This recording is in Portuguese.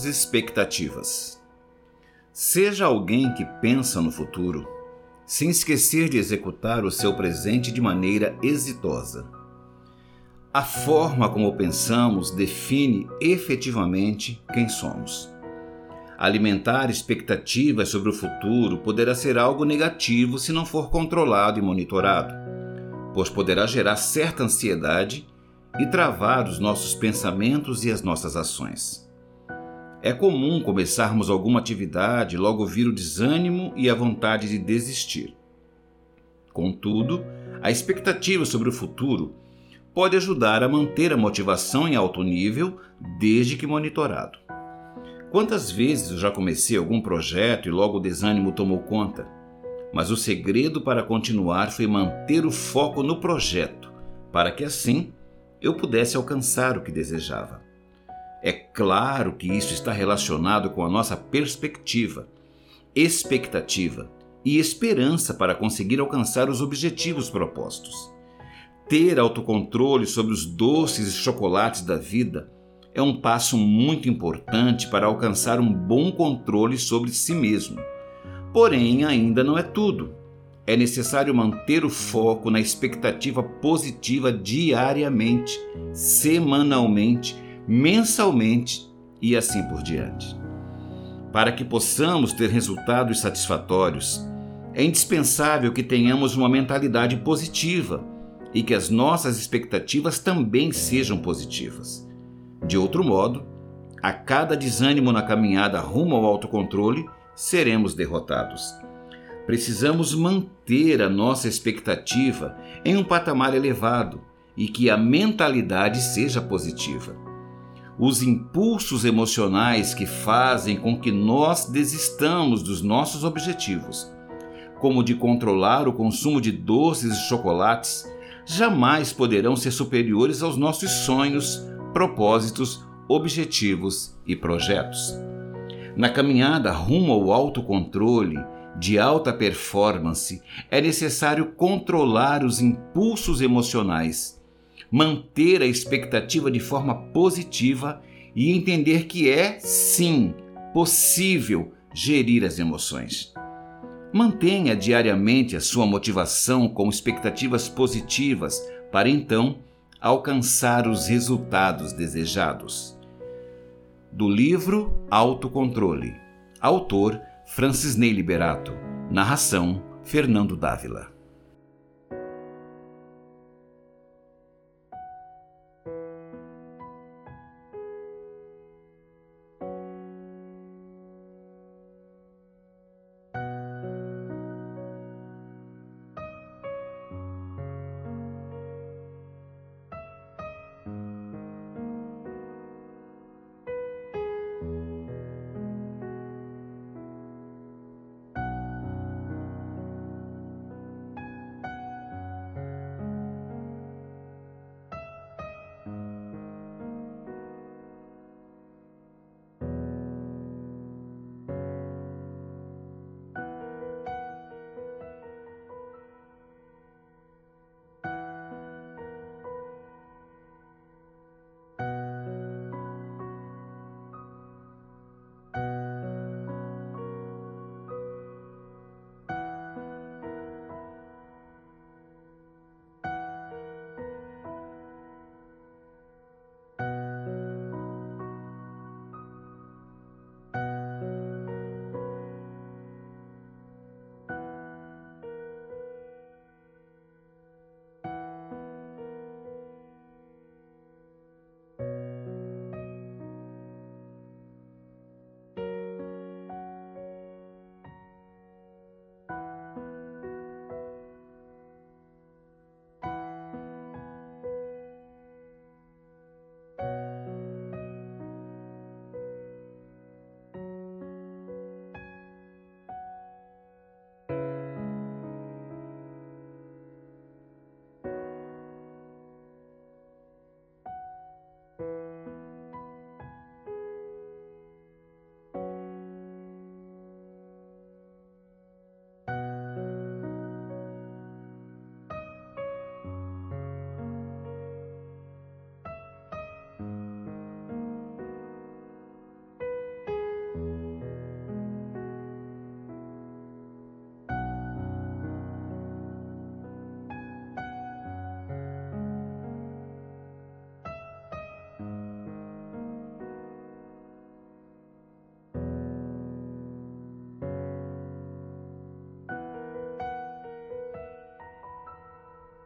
Altas expectativas. Seja alguém que pensa no futuro, sem esquecer de executar o seu presente de maneira exitosa. A forma como pensamos define efetivamente quem somos. Alimentar expectativas sobre o futuro poderá ser algo negativo se não for controlado e monitorado, pois poderá gerar certa ansiedade e travar os nossos pensamentos e as nossas ações. É comum começarmos alguma atividade e logo vir o desânimo e a vontade de desistir. Contudo, a expectativa sobre o futuro pode ajudar a manter a motivação em alto nível desde que monitorado. Quantas vezes eu já comecei algum projeto e logo o desânimo tomou conta? Mas o segredo para continuar foi manter o foco no projeto, para que assim eu pudesse alcançar o que desejava. É claro que isso está relacionado com a nossa perspectiva, expectativa e esperança para conseguir alcançar os objetivos propostos. Ter autocontrole sobre os doces e chocolates da vida é um passo muito importante para alcançar um bom controle sobre si mesmo. Porém, ainda não é tudo. É necessário manter o foco na expectativa positiva diariamente, semanalmente, mensalmente e assim por diante. Para que possamos ter resultados satisfatórios, é indispensável que tenhamos uma mentalidade positiva e que as nossas expectativas também sejam positivas. De outro modo, a cada desânimo na caminhada rumo ao autocontrole, seremos derrotados. Precisamos manter a nossa expectativa em um patamar elevado e que a mentalidade seja positiva. Os impulsos emocionais que fazem com que nós desistamos dos nossos objetivos, como de controlar o consumo de doces e chocolates, jamais poderão ser superiores aos nossos sonhos, propósitos, objetivos e projetos. Na caminhada rumo ao autocontrole, de alta performance, é necessário controlar os impulsos emocionais, manter a expectativa de forma positiva e entender que é, sim, possível gerir as emoções. Mantenha diariamente a sua motivação com expectativas positivas para então alcançar os resultados desejados. Do livro Autocontrole. Autor Francis Ney Liberato. Narração Fernando Dávila.